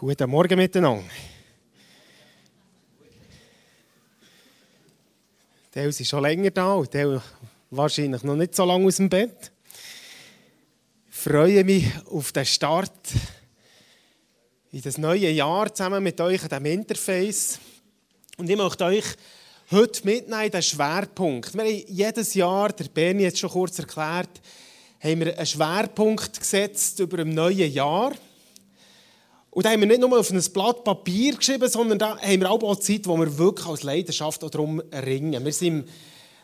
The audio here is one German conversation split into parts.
Guten Morgen miteinander. Der ist schon länger da und der wahrscheinlich noch nicht so lange aus dem Bett. Ich freue mich auf den Start in das neue Jahr zusammen mit euch an diesem Interface. Und ich möchte euch heute mitnehmen in den Schwerpunkt. Wir haben jedes Jahr, der Bernie hat es schon kurz erklärt, haben wir einen Schwerpunkt gesetzt über ein neues Jahr. Und da haben wir nicht nur auf ein Blatt Papier geschrieben, sondern da haben wir auch Zeit, wo wir wirklich als Leidenschaft darum ringen. Wir waren im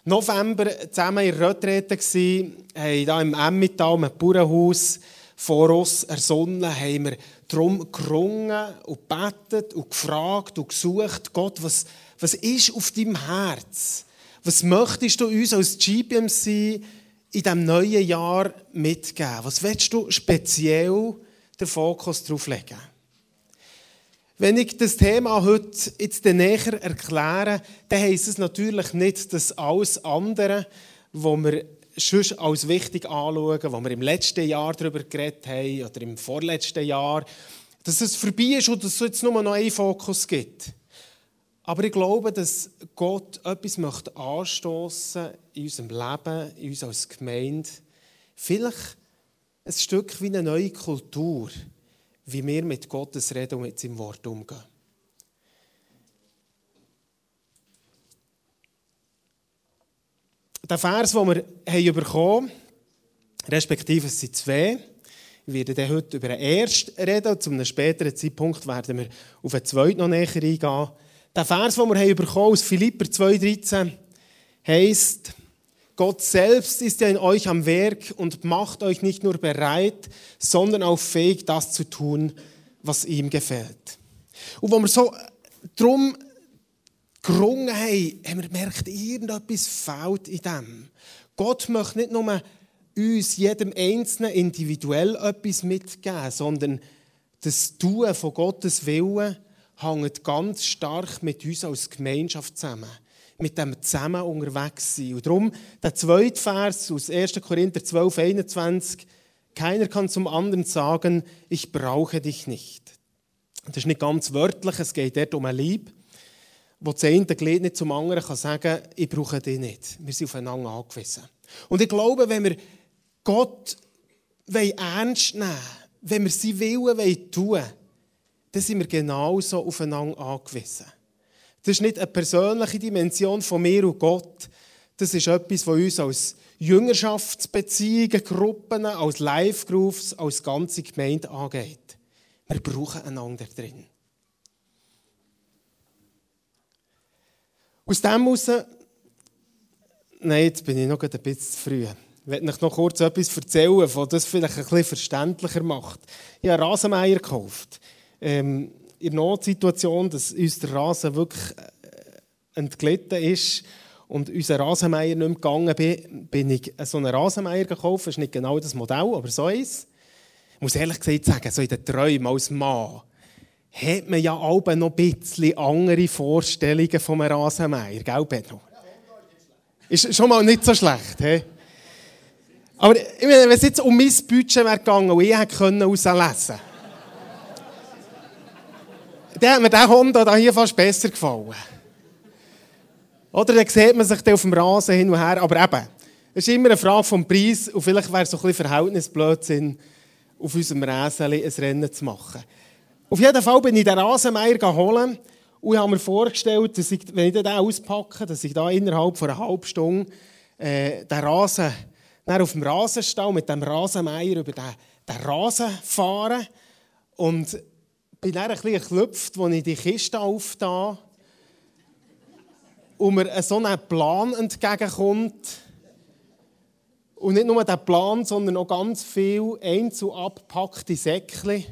November zusammen in Retrete, haben hier im Emmental, im Bauernhaus, vor uns ersonnen, haben wir darum gerungen und gebetet und gefragt und gesucht, Gott, was, was ist auf deinem Herz? Was möchtest du uns als GPMC in diesem neuen Jahr mitgeben? Was willst du speziell den Fokus darauf legen? Wenn ich das Thema heute jetzt näher erkläre, dann heisst es natürlich nicht, dass alles andere, was wir schon als wichtig anschauen, was wir im letzten Jahr darüber geredet haben oder im vorletzten Jahr, dass es vorbei ist und dass es jetzt nur noch einen Fokus gibt. Aber ich glaube, dass Gott etwas möchte anstoßen in unserem Leben, in uns als Gemeinde. Vielleicht ein Stück wie eine neue Kultur wie wir mit Gottes Reden und mit seinem Wort umgehen. Der Vers, den wir haben bekommen haben, respektive es sind zwei, ich werde heute über den ersten reden zu einem späteren Zeitpunkt werden wir auf den zweiten noch näher eingehen. Der Vers, den wir haben bekommen aus Philipper 2,13 heisst, Gott selbst ist ja in euch am Werk und macht euch nicht nur bereit, sondern auch fähig, das zu tun, was ihm gefällt. Und wo wir so drum gerungen haben, haben wir gemerkt, irgendetwas fehlt in dem. Gott möchte nicht nur uns, jedem Einzelnen individuell etwas mitgeben, sondern das Tun von Gottes Willen hängt ganz stark mit uns als Gemeinschaft zusammen mit dem zusammen unterwegs sein. Und darum der zweite Vers aus 1. Korinther 12, 21. Keiner kann zum anderen sagen, ich brauche dich nicht. Das ist nicht ganz wörtlich, es geht dort um ein Lieb, wo das eine Glied nicht zum anderen kann sagen, ich brauche dich nicht. Wir sind aufeinander angewiesen. Und ich glaube, wenn wir Gott ernst nehmen wenn wir sein Willen tun wollen, dann sind wir genauso aufeinander angewiesen. Das ist nicht eine persönliche Dimension von mir und Gott. Das ist etwas, was uns als Jüngerschaftsbeziehungen, Gruppen, als Live-Groups, als ganze Gemeinde angeht. Wir brauchen einander drin. Aus dem heraus, nein, jetzt bin ich noch ein bisschen zu früh. Ich werde euch noch kurz etwas erzählen, was das vielleicht ein bisschen verständlicher macht. Ich habe Rasenmeier gekauft. Ähm, in der Notsituation, dass uns der Rasen wirklich äh, entglitten ist und unser Rasenmeier nicht mehr gegangen bin, bin ich so einen Rasenmeier gekauft. Das ist nicht genau das Modell, aber so eins. Ich muss ehrlich gesagt sagen, so in den Träumen als Mann hat man ja auch noch ein bisschen andere Vorstellungen vom Rasenmeier, gell, Benno? Ist schon mal nicht so schlecht, he? Aber ich meine, wenn es jetzt um mein Budget wäre gegangen und ich hätte herauslesen können, dann hat mir der Honda hier fast besser gefallen. Oder dann sieht man sich auf dem Rasen hin und her. Aber eben, es ist immer eine Frage vom Preis und vielleicht wäre es so ein bisschen Verhältnisblödsinn, auf unserem Rasen ein Rennen zu machen. Auf jeden Fall bin ich den Rasenmeier holen und habe mir vorgestellt, dass ich, wenn ich den auspacke, dass ich da innerhalb von einer halben Stunde äh, den Rasen auf dem Rasenstall mit dem Rasenmeier über den, den Rasen fahre und bin dann ein bisschen geklüpft, als ich die Kiste aufgetan und mir so ein Plan entgegenkommt. Und nicht nur der Plan, sondern auch ganz viele einzeln abgepackte Säckchen.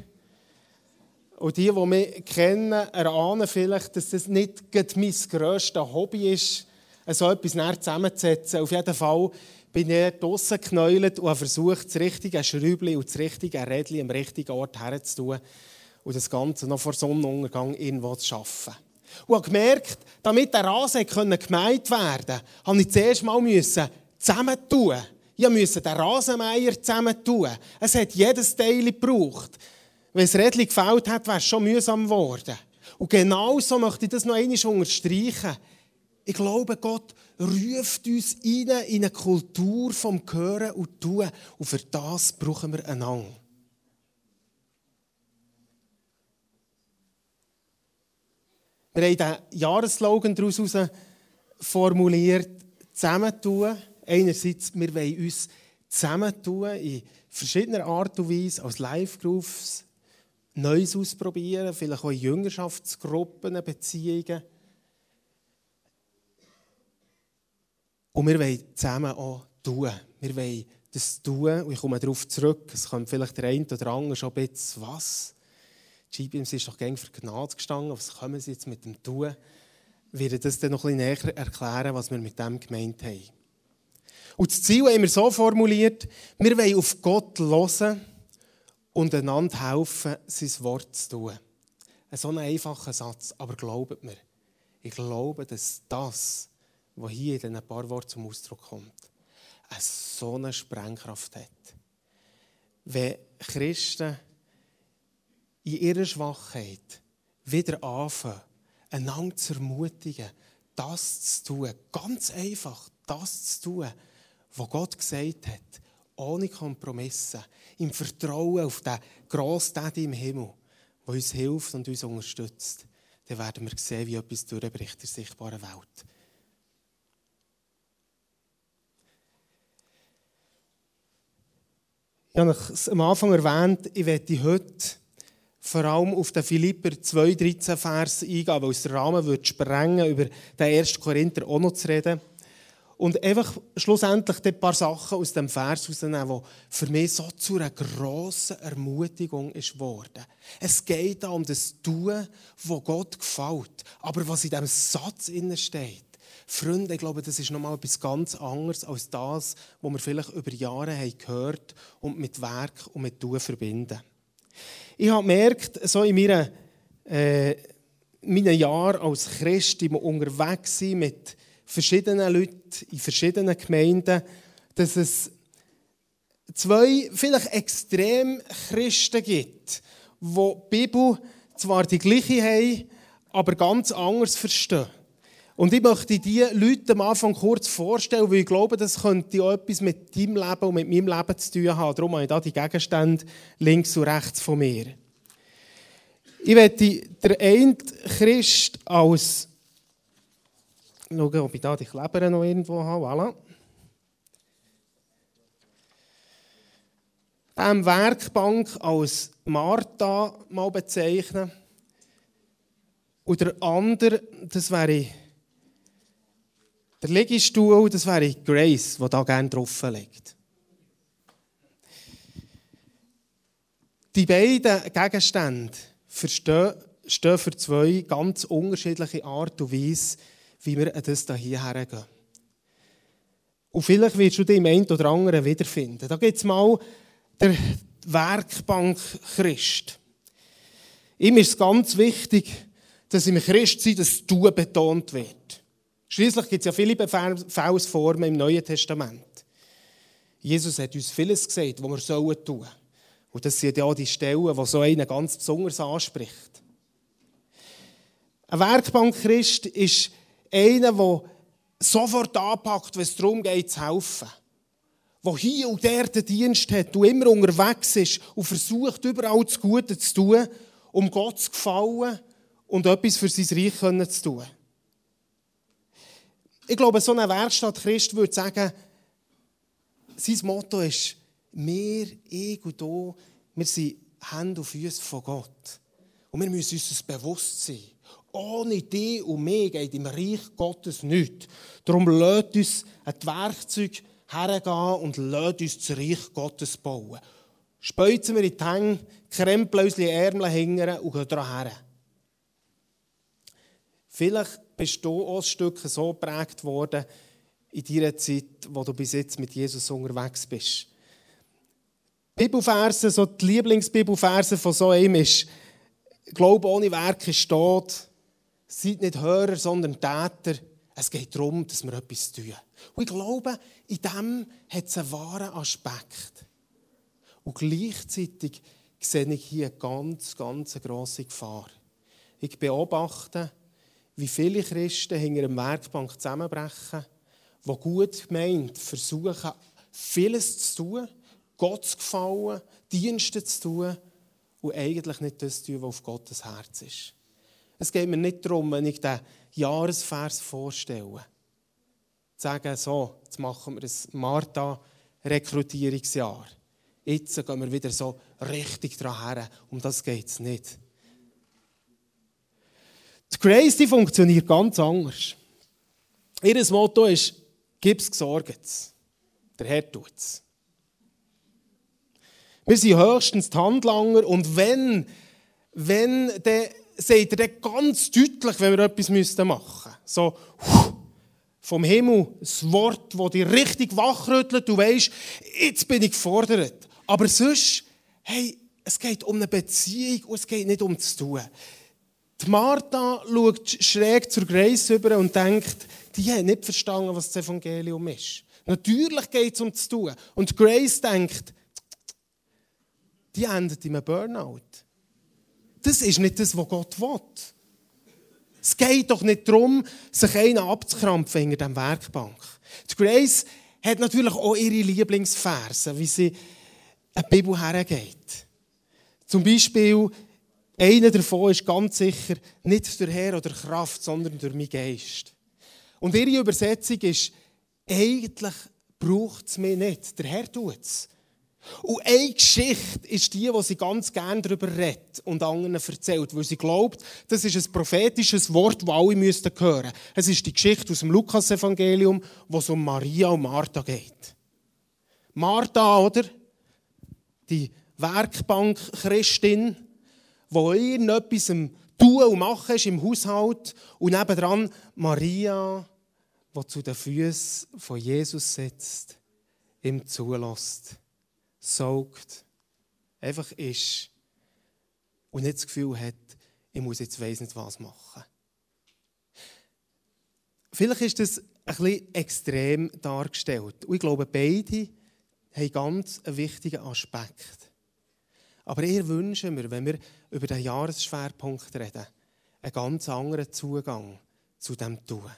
Und die, die mich kennen, erahnen vielleicht, dass das nicht mein grösstes Hobby ist, so etwas zusammenzusetzen. Auf jeden Fall bin ich draussen geknäult und habe versucht, das richtige Schräubchen und das richtige Rädchen am richtigen Ort herzutun und das Ganze noch vor Sonnenuntergang irgendwo zu schaffen. Und habe gemerkt, damit der Rasen gemeint werden konnte, musste ich zuerst mal zusammentun. Ich musste den Rasenmeier zusammentun. Es hat jedes Teil gebraucht. wenn es Rädchen gefällt hat, wäre es schon mühsam geworden. Und genauso möchte ich das noch einmal unterstreichen. Ich glaube, Gott ruft uns rein in eine Kultur vom Hören und Tun. Und für das brauchen wir einander. Wir haben diesen Jahresslogan daraus formuliert, zusammentun. Einerseits, wir wollen uns zusammentun in verschiedener Art und Weise als Live-Groups, Neues ausprobieren, vielleicht auch in Jüngerschaftsgruppen, Beziehungen. Und wir wollen zusammen auch tun. Wir wollen das tun. Und ich komme darauf zurück. Es kommt vielleicht der eine oder andere schon ein bisschen, was? Die GBMC ist doch gängig für Gnade gestanden. Was kommen sie jetzt mit dem Tun? Ich werde das dann noch ein näher erklären, was wir mit dem gemeint haben. Und das Ziel haben wir so formuliert, wir wollen auf Gott hören und einander helfen, sein Wort zu tun. Ein so ein einfacher Satz, aber glaubt mir, ich glaube, dass das, was hier in diesen paar Worten zum Ausdruck kommt, eine so eine Sprengkraft hat. Wenn Christen in ihrer Schwachheit wieder anfangen, einander zu ermutigen, das zu tun, ganz einfach das zu tun, was Gott gesagt hat, ohne Kompromisse, im Vertrauen auf den Grossdaddy im Himmel, der uns hilft und uns unterstützt, dann werden wir sehen, wie etwas durchbricht in der sichtbaren Welt. Ich habe es am Anfang erwähnt, ich werde heute vor allem auf den Philipper 2,13 Vers eingehen, weil es den Rahmen würde sprengen über den 1. Korinther auch noch zu reden. Und einfach schlussendlich ein paar Sachen aus dem Vers herausnehmen, die für mich so zu einer grossen Ermutigung ist worden. Es geht da um das Tun, was Gott gefällt. Aber was in diesem Satz steht, Freunde, ich glaube, das ist nochmal etwas ganz anderes als das, was wir vielleicht über Jahre haben gehört und mit Werk und mit Tun verbinden. Ich habe gemerkt, so in meinen, äh, meinen Jahren als Christ, im unterwegs sein mit verschiedenen Leuten in verschiedenen Gemeinden, dass es zwei vielleicht extrem Christen gibt, die die Bibel zwar die gleiche haben, aber ganz anders verstehen. Und ich möchte diese Leute am Anfang kurz vorstellen, weil ich glaube, das könnte auch etwas mit deinem Leben und mit meinem Leben zu tun haben. Darum habe ich hier die Gegenstände links und rechts von mir. Ich werde den einen Christ als. Schauen, ob ich da die Kleber noch irgendwo habe. Voilà. Dem Werkbank als Martha mal bezeichnen. Und der andere, das wäre der Liegestuhl, das wäre Grace, die da gerne drauf liegt. Die beiden Gegenstände stehen für zwei ganz unterschiedliche Art und Weise, wie wir das hier hergehen. Und vielleicht wirst du dich im einen oder anderen wiederfinden. Da gibt es mal der Werkbank Christ. Ihm ist es ganz wichtig, dass im Christsein das Du betont wird. Schließlich gibt es ja viele Befehlsformen im Neuen Testament. Jesus hat uns vieles gesagt, was wir sollen tun. Und das sind ja die Stellen, die so einen ganz besonders anspricht. Ein Werkbankchrist ist einer, der sofort anpackt, wenn es darum geht, zu helfen. Der hier und der den Dienst hat und immer unterwegs ist und versucht, überall das Gute zu tun, um Gott zu gefallen und etwas für sein Reich zu tun. Ich glaube, so ein Werkstatt Christ würde sagen, sein Motto ist, wir, ich und du, wir sind Hände und Füße von Gott. Und wir müssen uns das bewusst sein. Ohne dich und mich geht im Reich Gottes nichts. Darum lasst uns ein Werkzeug hergehen und lasst uns das Reich Gottes bauen. Speuzen wir in die Hänge, krempeln uns die Ärmel hingern und gehen daran her. Vielleicht bist du auch ein Stück so geprägt worden in deiner Zeit, wo du bis jetzt mit Jesus unterwegs bist. Bibelverse, so die Lieblingsbibelverse von so einem ist, Glaube ohne Werke ist tot. Seid nicht Hörer, sondern Täter. Es geht darum, dass wir etwas tun. Und ich glaube, in dem hat es einen wahren Aspekt. Und gleichzeitig sehe ich hier eine ganz, ganz grosse Gefahr. Ich beobachte, wie viele Christen hinter einer Werkbank zusammenbrechen, die gut gemeint versuchen, vieles zu tun, Gott zu gefallen, Dienste zu tun und eigentlich nicht das tun, was auf Gottes Herz ist. Es geht mir nicht darum, wenn ich den Jahresvers vorstelle, zu sagen, so, jetzt machen wir ein Martha-Rekrutierungsjahr. Jetzt gehen wir wieder so richtig dran her. Um das geht es nicht. Die Grace die funktioniert ganz anders. Ihr Motto ist, gib es gesorgt. Der Herr tut es. Wir sind höchstens die Handlanger und wenn, wenn, dann sagt dann ganz deutlich, wenn wir etwas machen müssten. So, vom Himmel das Wort, das dich richtig wachrüttelt, du weißt, jetzt bin ich gefordert. Aber sonst, hey, es geht um eine Beziehung und es geht nicht um das Tun. Die Martha schaut schräg zur Grace über und denkt, die hat nicht verstanden, was das Evangelium ist. Natürlich geht es um das Tun. Und Grace denkt, die endet in einem Burnout. Das ist nicht das, was Gott will. Es geht doch nicht darum, sich einen abzukrampfen in der Werkbank. Die Grace hat natürlich auch ihre Lieblingsverse, wie sie eine Bibel hergeht. Zum Beispiel, einer davon ist ganz sicher nicht durch Herr oder Kraft, sondern durch meinen Geist. Und ihre Übersetzung ist, eigentlich braucht es mich nicht, der Herr tut es. Und eine Geschichte ist die, die sie ganz gerne darüber redet und anderen erzählt, weil sie glaubt, das ist ein prophetisches Wort, das alle hören müssten Es ist die Geschichte aus dem Lukas-Evangelium, wo es um Maria und Martha geht. Martha, oder? Die Werkbank-Christin, die irgendetwas am Tun und Machen ist im Haushalt und nebendran Maria, die zu den Füßen von Jesus sitzt, ihm zulässt saugt, einfach ist und nicht das Gefühl hat, ich muss jetzt weiss nicht was machen. Vielleicht ist das ein bisschen extrem dargestellt. Und ich glaube, beide haben ganz einen wichtigen Aspekt. Aber eher wünschen wir, wenn wir über den Jahresschwerpunkt reden, einen ganz anderen Zugang zu dem Tun.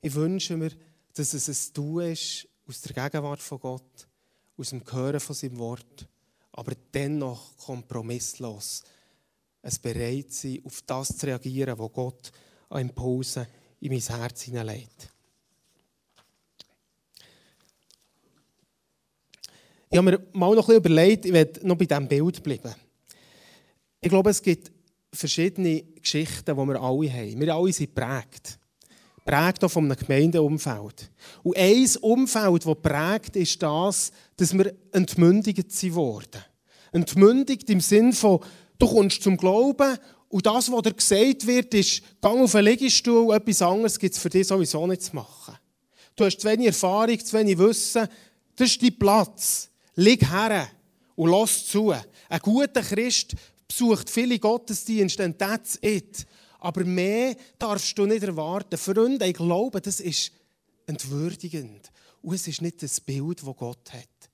Ich wünsche mir, dass es ein Tun ist aus der Gegenwart von Gott, aus dem Hören von seinem Wort, aber dennoch kompromisslos es bereit sein, auf das zu reagieren, was Gott an Impulsen in mein Herz hineinlegt. Ich habe mir mal noch ein überlegt, ich werde noch bei diesem Bild bleiben. Ich glaube, es gibt verschiedene Geschichten, die wir alle haben. Wir alle sind geprägt prägt auch von einem Gemeindeumfeld. Und ein Umfeld, das prägt, ist das, dass wir entmündigt worden. Entmündigt im Sinn von, du kommst zum Glauben und das, was dir gesagt wird, ist, gang auf einen Liegestuhl, etwas anderes gibt es für dich sowieso nicht zu machen. Du hast zu wenig Erfahrung, zu wenig Wissen. Das ist dein Platz. Leg her und lass zu. Ein guter Christ besucht viele Gottesdienste und that's it. Aber mehr darfst du nicht erwarten. Freunde, ich glaube, das ist entwürdigend. Und es ist nicht das Bild, das Gott hat.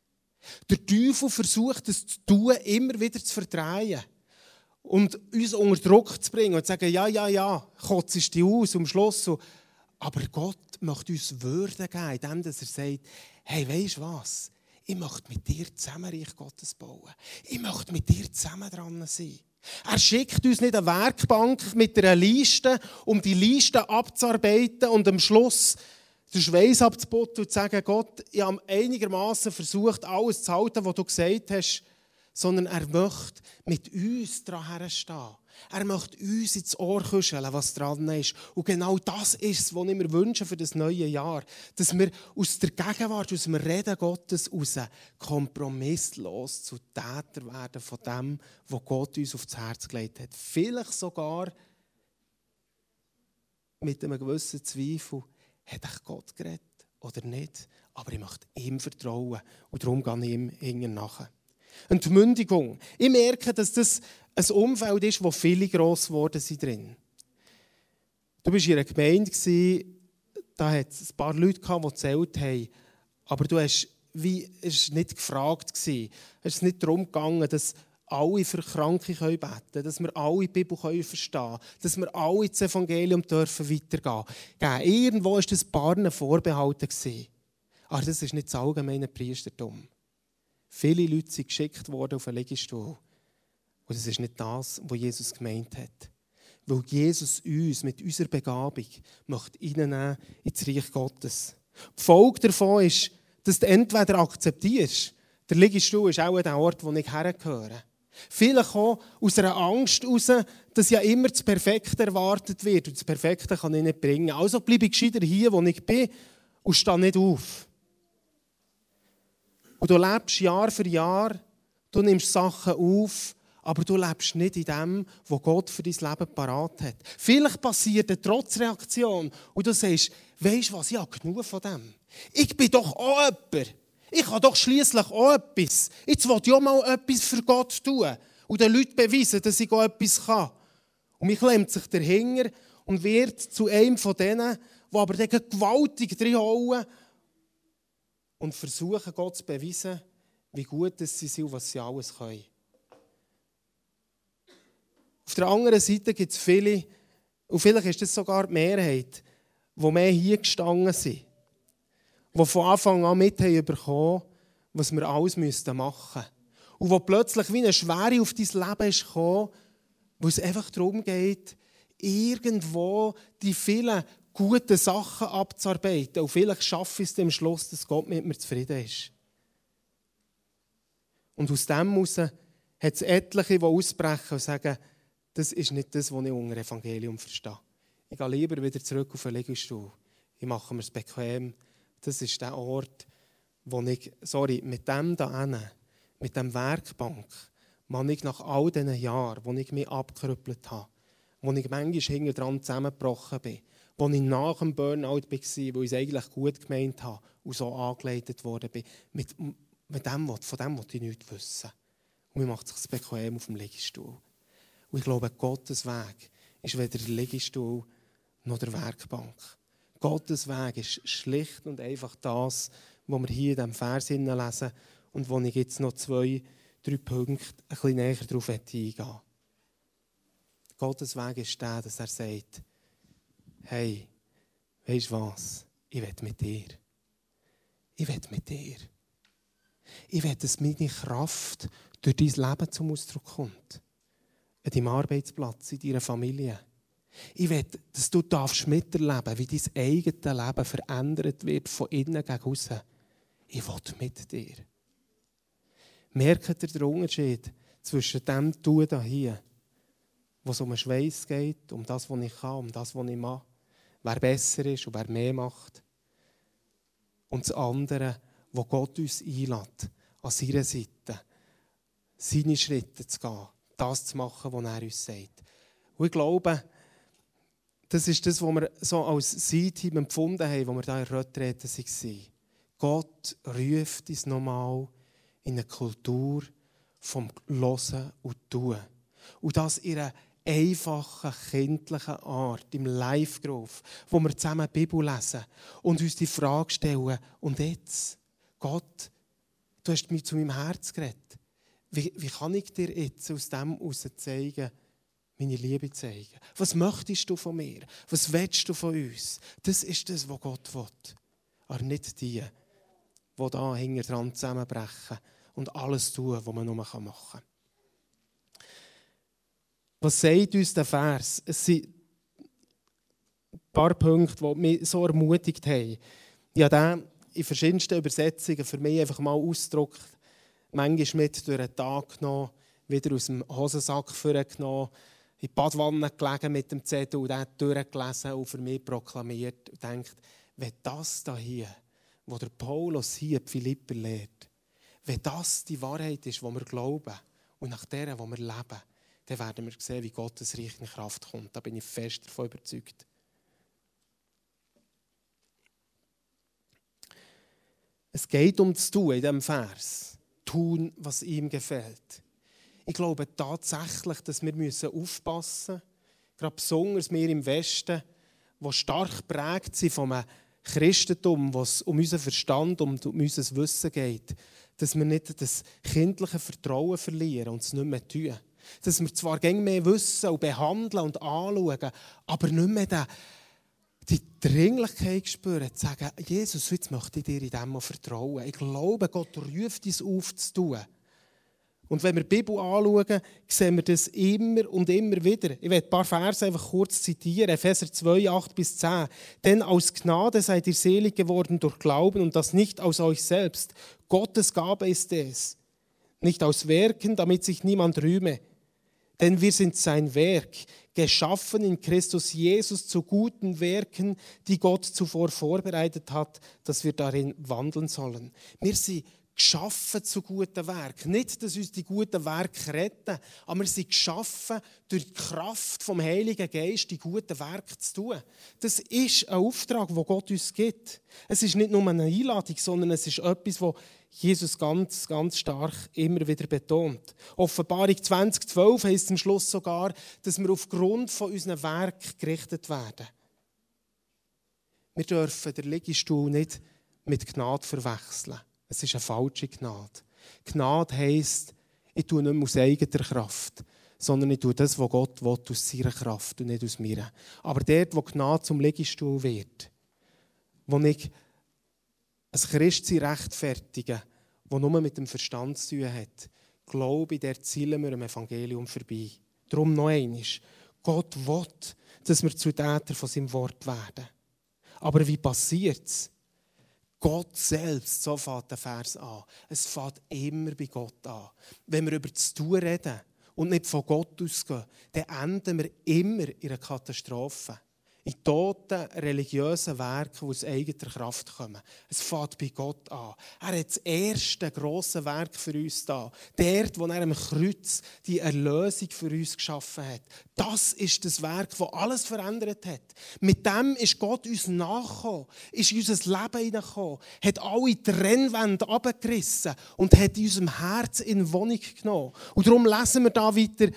Der Teufel versucht es zu tun, immer wieder zu verdrehen. Und uns unter Druck zu bringen und zu sagen, ja, ja, ja, kotzt die aus am Schluss. Aber Gott möchte uns Würde geben, indem er sagt, hey, weißt du was? Ich möchte mit dir zusammen Reich Gottes bauen. Ich möchte mit dir zusammen dran sein. Er schickt uns nicht eine Werkbank mit einer Liste, um die Liste abzuarbeiten und am Schluss den Schweiß abzuputzen und zu sagen, Gott, ich habe einigermaßen versucht, alles zu halten, was du gesagt hast, sondern er möchte mit uns daran stehen. Er möchte uns ins Ohr kuscheln, was dran ist. Und genau das ist es, was ich mir wünsche für das neue Jahr. Dass wir aus der Gegenwart, aus dem Reden Gottes raus kompromisslos zu Täter werden von dem, was Gott uns aufs Herz gelegt hat. Vielleicht sogar mit einem gewissen Zweifel, hat ich Gott geredet oder nicht? Aber ich möchte ihm vertrauen und darum gehe ich ihm nachher. Entmündigung. Ich merke, dass das ein Umfeld ist, wo viele gross geworden sind drin. Du warst in einer Gemeinde, da hat es ein paar Leute gehabt, die gezählt haben, aber du hast wie, es war nicht gefragt. Es ist nicht darum gegangen, dass alle für Kranke beten können, dass wir alle die Bibel verstehen können, dass wir alle das Evangelium weitergehen dürfen. Irgendwo war das Barnen vorbehalten. Aber das ist nicht das allgemeine Priestertum. Viele Leute sind geschickt worden auf einen Liegestuhl. Und das ist nicht das, was Jesus gemeint hat. Weil Jesus uns mit unserer Begabung möchte reinnehmen ins Reich Gottes. Die Folge davon ist, dass du entweder akzeptierst, der Liegestuhl ist auch der Ort, wo ich hergehöre. Vielleicht auch aus einer Angst heraus, dass ja immer das Perfekte erwartet wird. Und das Perfekte kann ich nicht bringen. Also bleibe ich gescheiter hier, wo ich bin, und stehe nicht auf. Und du lebst Jahr für Jahr, du nimmst Sachen auf, aber du lebst nicht in dem, was Gott für dein Leben parat hat. Vielleicht passiert eine Trotzreaktion und du sagst, weisst du was, ich habe genug von dem. Ich bin doch auch jemand. Ich habe doch schließlich auch etwas. Jetzt will ich auch mal etwas für Gott tun und den Leuten beweisen, dass ich auch etwas kann. Und mich klemmt sich dahinter und wird zu einem von denen, die aber gewaltig drin und versuchen, Gott zu beweisen, wie gut sie sind und was sie alles können. Auf der anderen Seite gibt es viele, und vielleicht ist das sogar die Mehrheit, die mehr hier gestanden sind, die von Anfang an mit haben bekommen, was wir alles machen müssten. Und wo plötzlich wie eine Schwere auf dein Leben ist gekommen, wo es einfach darum geht, irgendwo die vielen gute Sachen abzuarbeiten. Und vielleicht schaffe ich es am Schluss, dass Gott mit mir zufrieden ist. Und aus dem heraus hat es etliche, die ausbrechen und sagen, das ist nicht das, was ich unter Evangelium verstehe. Ich gehe lieber wieder zurück auf den Liegestuhl. Ich mache mir es bequem. Das ist der Ort, wo ich, sorry, mit dem da mit dem Werkbank, man ich nach all diesen Jahren, wo ich mich abgerüppelt habe, wo ich manchmal hinten dran zusammengebrochen bin, wo ich nach dem Burnout war, wo ich es eigentlich gut gemeint habe und so angeleitet worden bin. Mit, mit dem, von dem wollte ich nichts wissen. Und mir macht sich bequem auf dem Liegestuhl. Und ich glaube, Gottes Weg ist weder der Liegestuhl noch der Werkbank. Gottes Weg ist schlicht und einfach das, was wir hier in diesem Vers lesen und wo ich jetzt noch zwei, drei Punkte ein bisschen näher darauf eingehen Gottes Weg ist der, dass er sagt, hey, weißt du was? Ich will mit dir. Ich will mit dir. Ich will, dass meine Kraft durch dein Leben zum Ausdruck kommt. An deinem Arbeitsplatz, in deiner Familie. Ich will, dass du darfst miterleben, wie dein eigenes Leben verändert wird, von innen gegen außen. Ich will mit dir. Merkt ihr den Unterschied zwischen dem Tun hier, wo es um den Schweiß geht, um das, was ich kann, um das, was ich mache, wer besser ist und wer mehr macht. Und das andere, wo Gott uns einlädt, an seiner Seite, seine Schritte zu gehen, das zu machen, was er uns sagt. Und ich glaube, das ist das, was wir so als Seiteam empfunden haben, wo wir da in Röttreten waren. Gott ruft uns nochmal in eine Kultur vom Hören und Tun. Und das in einer einfachen, kindlichen Art, im Live-Groove, wo wir zusammen die Bibel lesen und uns die Frage stellen, und jetzt, Gott, du hast mir zu meinem Herz geredet. Wie, wie kann ich dir jetzt aus dem heraus zeigen, meine Liebe zeigen? Was möchtest du von mir? Was willst du von uns? Das ist das, was Gott will. Aber nicht die, die da hinter dran zusammenbrechen und alles tun, was man nur machen kann. Was sagt uns der Vers? Es sind ein paar Punkte, die mich so ermutigt haben. Ich habe den in verschiedensten Übersetzungen für mich einfach mal ausgedruckt, manchmal mit durch den Tag genommen, wieder aus dem Hosensack vorgenommen, in die Badwanne gelegen mit dem Zettel und den durchgelesen und für mich proklamiert und denkt, wenn das da hier, wo der Paulus hier die Philipper lehrt, wenn das die Wahrheit ist, die wir glauben und nach der, wo wir leben, dann werden wir sehen, wie Gottes Reich in Kraft kommt. Da bin ich fest davon überzeugt. Es geht um das Tun in diesem Vers. Tun, was ihm gefällt. Ich glaube tatsächlich, dass wir aufpassen müssen, gerade besonders wir im Westen, wo stark prägt sind vom Christentum, was um unseren Verstand, um unser Wissen geht, dass wir nicht das kindliche Vertrauen verlieren und es nicht mehr tun. Dass wir zwar gäng mehr wissen und behandeln und anschauen, aber nicht mehr den, die Dringlichkeit spüren, zu sagen, Jesus, jetzt möchte ich dir in dem vertrauen. Ich glaube, Gott ruft uns auf zu tun. Und wenn wir die Bibel anschauen, sehen wir das immer und immer wieder. Ich werde ein paar Verse einfach kurz zitieren. Epheser 2, 8 bis 10. Denn aus Gnade seid ihr selig geworden durch Glauben und das nicht aus euch selbst. Gottes Gabe ist es. Nicht aus Werken, damit sich niemand rühme. Denn wir sind sein Werk, geschaffen in Christus Jesus zu guten Werken, die Gott zuvor vorbereitet hat, dass wir darin wandeln sollen. Wir sind geschaffen zu guten Werken. Nicht, dass uns die guten Werke retten, aber wir sind geschaffen, durch die Kraft vom Heiligen Geist die guten Werke zu tun. Das ist ein Auftrag, den Gott uns gibt. Es ist nicht nur eine Einladung, sondern es ist etwas, was Jesus ganz, ganz stark immer wieder betont. Offenbarung 2012 heißt am Schluss sogar, dass wir aufgrund von unseren Werk gerichtet werden. Wir dürfen den Liegestuhl nicht mit Gnade verwechseln. Es ist eine falsche Gnade. Gnade heisst, ich tue nicht mehr aus eigener Kraft, sondern ich tue das, was Gott will, aus seiner Kraft und nicht aus mir. Aber dort, wo Gnade zum Liegestuhl wird, wo ich ein Christsein rechtfertige, das nur mit dem Verstand zu tun hat, glaube ich, der zielen wir am Evangelium vorbei. Darum noch einmal. Gott will, dass wir zu Tätern von seinem Wort werden. Aber wie passiert es? Gott selbst, so fängt der Vers an. Es fängt immer bei Gott an. Wenn wir über das Tun reden und nicht von Gott ausgehen, dann enden wir immer in einer Katastrophe in toten religiösen Werken, die aus eigener Kraft kommen. Es fängt bei Gott an. Er hat das erste grosse Werk für uns da. Dort, wo er am Kreuz die Erlösung für uns geschaffen hat. Das ist das Werk, das alles verändert hat. Mit dem ist Gott uns nachgekommen, ist in unser Leben hineingekommen, hat alle Trennwände abgerissen und hat in unserem Herz in Wohnung genommen. Und darum lesen wir da weiter,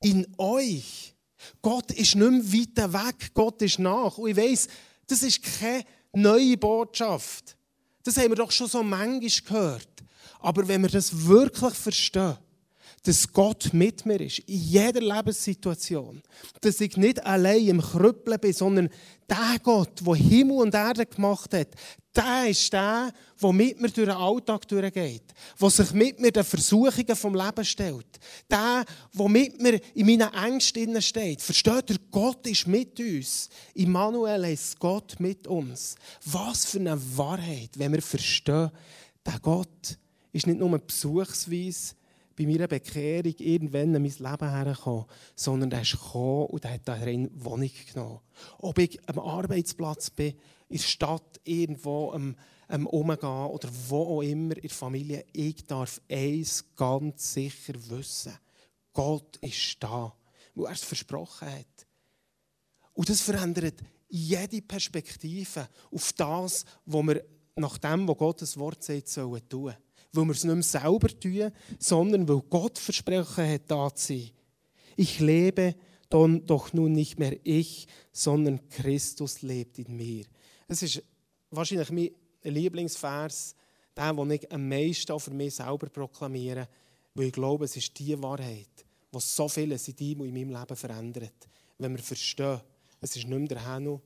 in euch Gott ist nicht mehr weit weg, Gott ist nach. Und ich weiss, das ist keine neue Botschaft. Das haben wir doch schon so manchmal gehört. Aber wenn wir das wirklich verstehen, dass Gott mit mir ist, in jeder Lebenssituation, dass ich nicht allein im Krüppeln bin, sondern der Gott, der Himmel und Erde gemacht hat, der ist der, der mit mir durch den Alltag durchgeht, der sich mit mir den Versuchungen vom Leben stellt, der, der mit mir in meinen Ängsten steht. Versteht ihr, Gott ist mit uns. Immanuel ist Gott mit uns. Was für eine Wahrheit, wenn wir verstehen, der Gott ist nicht nur Besuchsweise, bei meiner Bekehrung irgendwann in mein Leben hergekommen, sondern er ist gekommen und hat darin Wohnung genommen. Ob ich am Arbeitsplatz bin, in der Stadt irgendwo am, am Umgehen oder wo auch immer in der Familie, ich darf eins ganz sicher wissen. Gott ist da, wo er es versprochen hat. Und das verändert jede Perspektive auf das, was wir nach dem, was Gottes Wort sagt, sollen tun weil wir es nicht mehr selber tun, sondern weil Gott versprochen hat, da zu sein. Ich lebe doch nun nicht mehr ich, sondern Christus lebt in mir. Es ist wahrscheinlich mein Lieblingsvers, der, den ich am meisten für mich selber proklamiere, weil ich glaube, es ist die Wahrheit, die so vieles in deinem und in meinem Leben verändert. Wenn wir verstehen, es ist nicht mehr der Henno,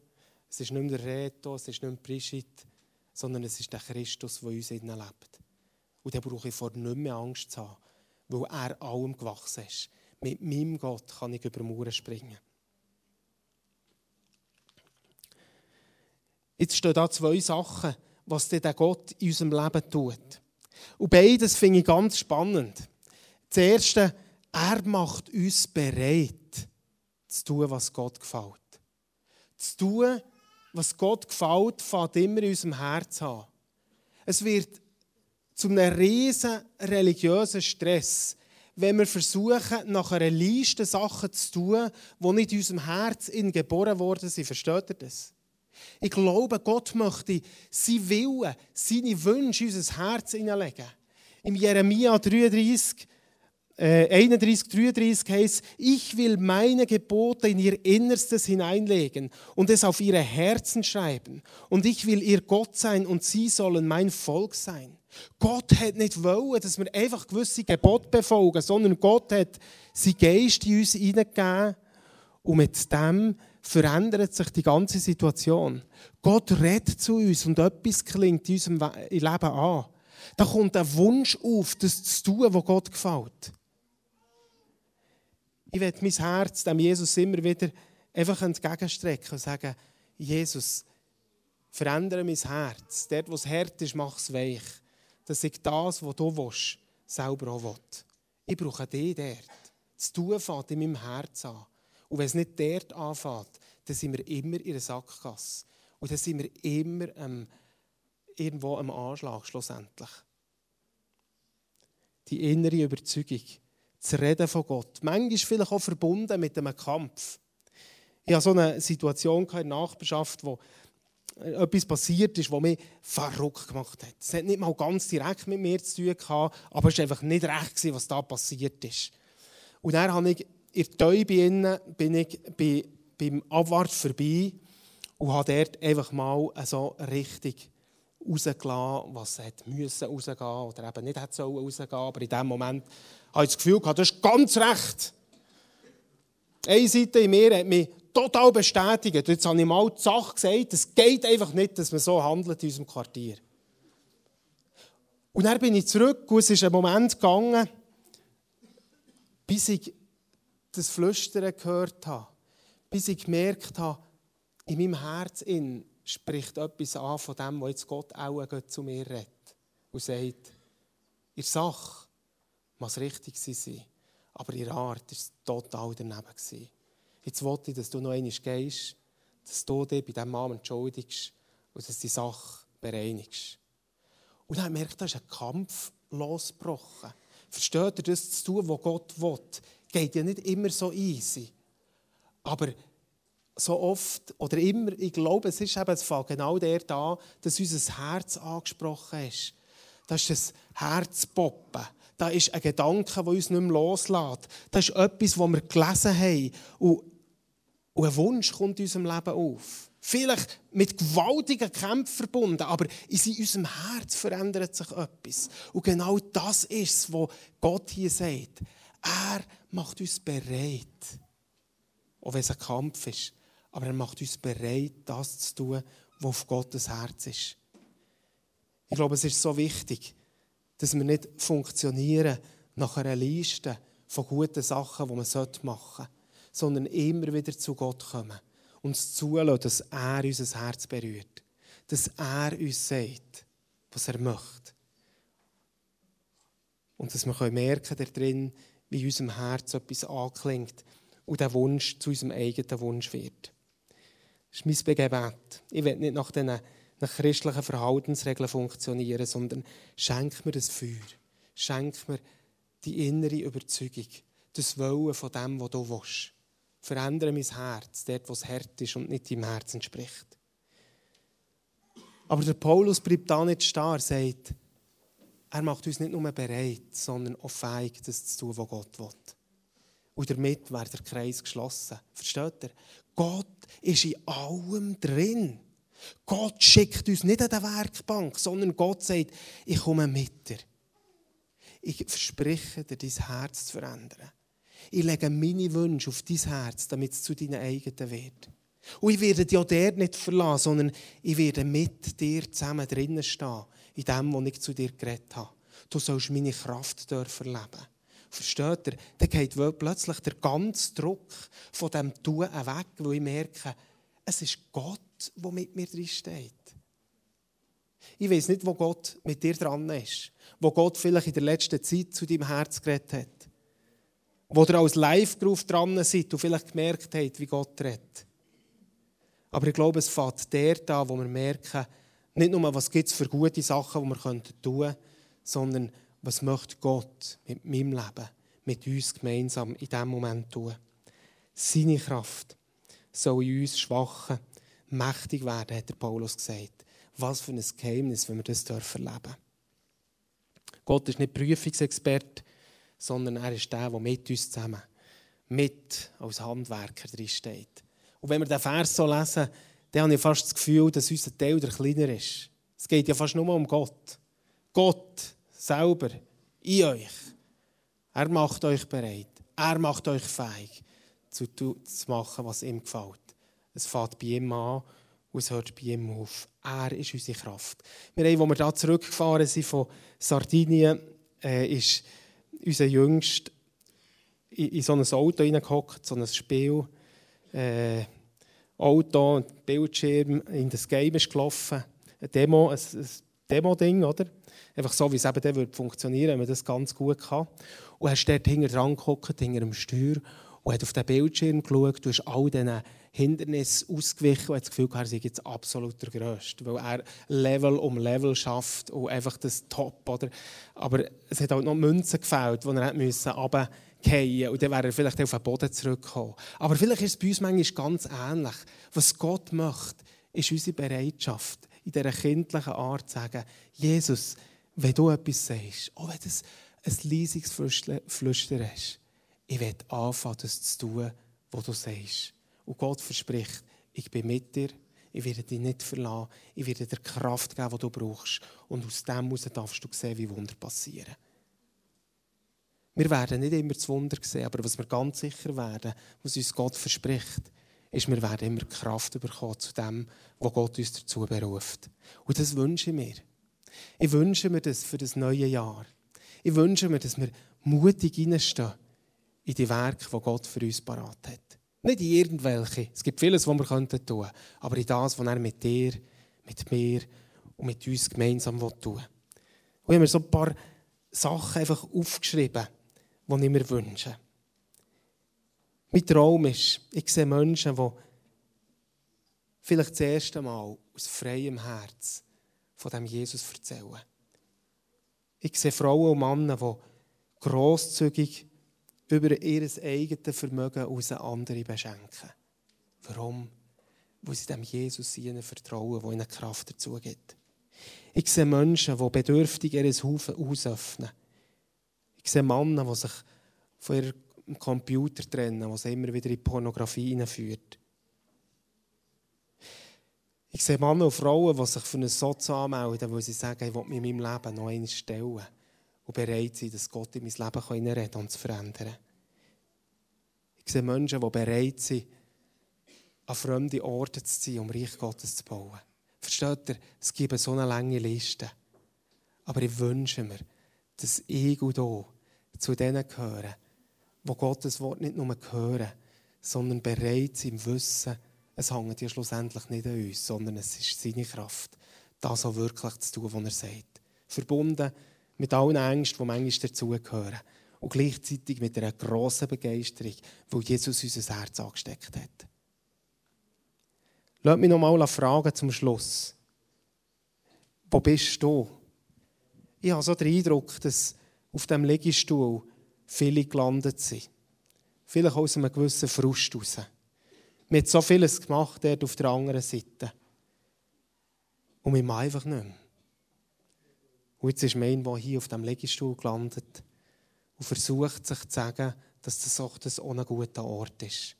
es ist nicht mehr der Reto, es ist nicht mehr Brigitte, sondern es ist der Christus, der uns lebt. Und dann brauche ich vor nicht mehr Angst zu haben, weil er allem gewachsen ist. Mit meinem Gott kann ich über Mauern springen. Jetzt stehen da zwei Sachen, was der Gott in unserem Leben tut. Und beides finde ich ganz spannend. Das Erste, er macht uns bereit, zu tun, was Gott gefällt. Zu tun, was Gott gefällt, fängt immer in unserem Herz an. Es wird zu einem riesen religiösen Stress, wenn wir versuchen, nach einer Liste Sachen zu tun, die nicht in unserem Herz geboren worden sind. Versteht ihr das? Ich glaube, Gott möchte sein Willen, seine Wünsche in unser Herz hineinlegen. Im Jeremia 33, äh, 31, 33 heißt, ich will meine Gebote in ihr Innerstes hineinlegen und es auf ihre Herzen schreiben. Und ich will ihr Gott sein und sie sollen mein Volk sein. Gott hat nicht wollen, dass wir einfach gewisse Gebote befolgen, sondern Gott hat seinen Geist in uns hineingegeben und mit dem verändert sich die ganze Situation. Gott redet zu uns und etwas klingt in unserem Leben an. Da kommt ein Wunsch auf, das zu tun, was Gott gefällt. Ich werde mein Herz dem Jesus immer wieder einfach entgegenstrecken und sagen, Jesus, verändere mein Herz. Dort, wo es hart ist, mach es weich. Dass ich das, was du willst, selber auch will. Ich brauche dich dort. Das Tun fängt in meinem Herz an. Und wenn es nicht dort anfängt, dann sind wir immer in der Sackgasse. Und dann sind wir immer ähm, irgendwo am Anschlag schlussendlich. Die innere Überzeugung, das Reden von Gott, manchmal vielleicht auch verbunden mit einem Kampf. Ich hatte so eine Situation in der Nachbarschaft, wo etwas passiert ist, was mich verrückt gemacht hat. Es hat nicht mal ganz direkt mit mir zu tun gehabt, aber es war einfach nicht recht, was da passiert ist. Und dann habe ich in der Täube bin ich bei, beim Abwart vorbei und habe dort einfach mal so richtig rausgelassen, was hat müssen rausgehen oder eben nicht hätte rausgehen Aber in dem Moment habe ich das Gefühl gehabt, das ist ganz recht. Eine Seite in mir hat mich total bestätigt. Jetzt habe ich mal die Sache gesagt, es geht einfach nicht, dass man so handelt in unserem Quartier. Und dann bin ich zurück und es ist ein Moment gegangen, bis ich das Flüstern gehört habe, bis ich gemerkt habe, in meinem Herz spricht etwas an von dem, was jetzt Gott auch zu mir redet und sagt, in Sache muss richtig sein, aber in der Art war total daneben. Jetzt wollte ich, dass du noch einmal gehst, dass du dich bei diesem Mann entschuldigst und dass die Sache bereinigst. Und dann merkt er, da ist ein Kampf losgebrochen. Versteht ihr das zu tun, was Gott will? Geht ja nicht immer so easy. Aber so oft oder immer, ich glaube, es ist eben es fängt genau der da, dass unser Herz angesprochen ist. Das ist das Herzpoppen. Da ist ein Gedanke, der uns nicht mehr loslässt. Das ist etwas, was wir gelesen haben. Und ein Wunsch kommt in unserem Leben auf. Vielleicht mit gewaltigen Kämpfen verbunden, aber in unserem Herz verändert sich etwas. Und genau das ist es, was Gott hier sagt. Er macht uns bereit. Auch wenn es ein Kampf ist. Aber er macht uns bereit, das zu tun, was auf Gottes Herz ist. Ich glaube, es ist so wichtig, dass wir nicht funktionieren nach einer Liste von guten Sachen, die man machen sollte, sondern immer wieder zu Gott kommen und uns zulassen, dass er unser Herz berührt. Dass er uns sagt, was er möchte. Und dass wir merken darin, wie unserem Herz etwas anklingt und der Wunsch zu unserem eigenen Wunsch wird. Das ist mein Gebet. Ich will nicht nach diesen nach christlichen Verhaltensregeln funktionieren, sondern schenk mir das Feuer. Schenk mir die innere Überzeugung, das Wollen von dem, was du willst. Verändere mein Herz, dort, wo es hart ist und nicht deinem Herz entspricht. Aber der Paulus bleibt da nicht starr, sagt, er macht uns nicht nur bereit, sondern auch fähig, das zu tun, was Gott will. Und damit wäre der Kreis geschlossen. Versteht ihr? Gott ist in allem drin. Gott schickt uns nicht an die Werkbank, sondern Gott sagt, ich komme mit dir. Ich verspreche dir, dein Herz zu verändern. Ich lege meine Wünsche auf dein Herz, damit es zu deinen eigenen wird. Und ich werde dich auch dort nicht verlassen, sondern ich werde mit dir zusammen drinnen stehen, in dem, was ich zu dir geredet habe. Du sollst meine Kraft dürfen leben. Versteht ihr? Dann geht plötzlich der ganze Druck von dem Tun weg, wo ich merke, es ist Gott, der mit mir drin steht. Ich weiß nicht, wo Gott mit dir dran ist. Wo Gott vielleicht in der letzten Zeit zu deinem Herz geredet hat. Wo ihr als Live-Groove dran seid und vielleicht gemerkt habt, wie Gott redet. Aber ich glaube, es fängt der da, wo wir merken, nicht nur, was gibt es für gute Sachen, die wir tun können, sondern was möchte Gott mit meinem Leben, mit uns gemeinsam in diesem Moment tun. Seine Kraft soll in uns Schwachen mächtig werden, hat der Paulus gesagt. Was für ein Geheimnis, wenn wir das dürfen erleben. Gott ist nicht Prüfungsexperte, sondern er ist der, der mit uns zusammen, mit als Handwerker drin steht. Und wenn wir den Vers so lesen, dann habe ich fast das Gefühl, dass unser Teil der kleiner ist. Es geht ja fast nur um Gott. Gott selber in euch, er macht euch bereit. Er macht euch fähig, zu, zu machen, was ihm gefällt. Es fängt bei ihm an und es hört bei ihm auf. Er ist unsere Kraft. Wir haben, als wir da zurückgefahren sind von Sardinien, äh, ist unser Jüngster in, in so ein Auto hineingehockt, so ein Spiel. Äh, Auto, Bildschirm, in das Game ist gelaufen. Ein Demo, ein, ein Demo-Ding, oder? Einfach so, wie es eben dann funktionieren wenn man das ganz gut kann. Und ist dort hinter dran gehockt, hinter dem Steuer, und hat auf den Bildschirm geschaut, du hast all diesen Hindernissen ausgewichen und hat das Gefühl, er sei jetzt absolut der Größte, weil er Level um Level schafft und einfach das Top, oder? Aber es hat halt noch Münzen gefällt, die er müssen runterfallen und dann wäre er vielleicht auf den Boden zurückgekommen. Aber vielleicht ist es bei uns manchmal ganz ähnlich. Was Gott möchte, ist unsere Bereitschaft, in dieser kindlichen Art zu sagen, Jesus, wenn du etwas sagst, auch wenn das ein leisiges Flüstern ist, ich will anfangen, das zu tun, was du sagst. Und Gott verspricht, ich bin mit dir, ich werde dich nicht verlassen, ich werde dir Kraft geben, die du brauchst. Und aus dem heraus darfst du sehen, wie Wunder passieren. Wir werden nicht immer das Wunder sehen, aber was wir ganz sicher werden, was uns Gott verspricht, ist, wir werden immer Kraft bekommen zu dem, was Gott uns dazu beruft. Und das wünsche ich mir. Ich wünsche mir das für das neue Jahr. Ich wünsche mir, dass wir mutig reinstehen in die Werke, die Gott für uns parat hat. Nicht in irgendwelche. Es gibt vieles, was wir tun könnten, aber in das, was er mit dir, mit mir und mit uns gemeinsam tun will. Und ich habe mir so ein paar Sachen einfach aufgeschrieben, die ich mir wünsche. Mein Traum ist, ich sehe Menschen, die vielleicht das erste Mal aus freiem Herz von dem Jesus erzählen. Ich sehe Frauen und Männer, die grosszügig über ihr eigenes Vermögen aus andere beschenken. Warum? Weil sie dem Jesus ihnen vertrauen, der ihnen Kraft dazu gibt. Ich sehe Menschen, die bedürftig ihr Haus öffnen. Ich sehe Männer, die sich von ihrem Computer trennen, was immer wieder in Pornografie hineinführt. Ich sehe Männer und Frauen, die sich für einen Soz anmelden, weil sie sagen, ich will mich in meinem Leben noch einmal stellen und bereit sind, dass Gott in mein Leben hineinreden kann und zu verändern. Ich sehe Menschen, die bereit sind, an fremde Orte zu ziehen, um Reich Gottes zu bauen. Versteht ihr? Es gibt so eine lange Liste. Aber ich wünsche mir, dass ich und du zu denen gehören, die Gottes Wort nicht nur hören, sondern bereit sind Wissen, es hängt ja schlussendlich nicht an uns, sondern es ist seine Kraft, das auch wirklich zu tun, was er sagt. Verbunden mit allen Ängsten, die manchmal dazugehören. Und gleichzeitig mit einer grossen Begeisterung, weil Jesus unser Herz angesteckt hat. Lass mich noch mal fragen zum Schluss. Wo bist du? Ich habe so den Eindruck, dass auf dem Liegestuhl viele gelandet sind. Vielleicht aus einem gewissen Frust heraus. Wir haben so vieles gemacht dort auf der anderen Seite. Und wir machen einfach nicht mehr. Und jetzt ist mein, der hier auf dem Liegestuhl gelandet und versucht sich zu sagen, dass das auch das ohne guter Ort ist.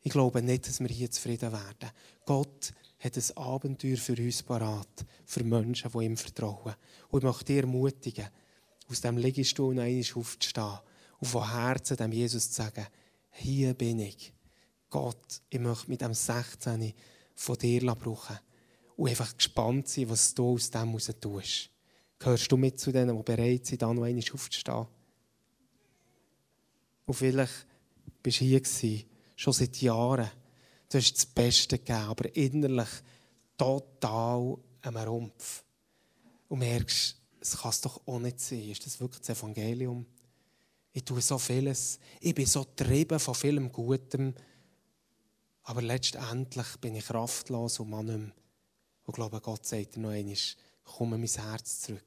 Ich glaube nicht, dass wir hier zufrieden werden. Gott hat ein Abenteuer für uns parat, für Menschen, die ihm vertrauen. Und ich möchte dich ermutigen, aus dem Liegestuhl noch einmal aufzustehen und von Herzen dem Jesus zu sagen, hier bin ich. Gott, ich möchte mit dem 16 von dir brauchen. Und einfach gespannt sein, was du aus dem heraus tust. Gehörst du mit zu denen, die bereit sind, da noch einmal aufzustehen? Und vielleicht bist du hier gewesen, schon seit Jahren. Du hast das Beste gegeben, aber innerlich total am Rumpf. Und merkst, es kann es doch auch nicht sein. Ist das wirklich das Evangelium? Ich tue so vieles. Ich bin so getrieben von vielem Gutem. Aber letztendlich bin ich kraftlos und man nicht mehr. Und glaube, Gott sagt dir noch einmal, komm in mein Herz zurück.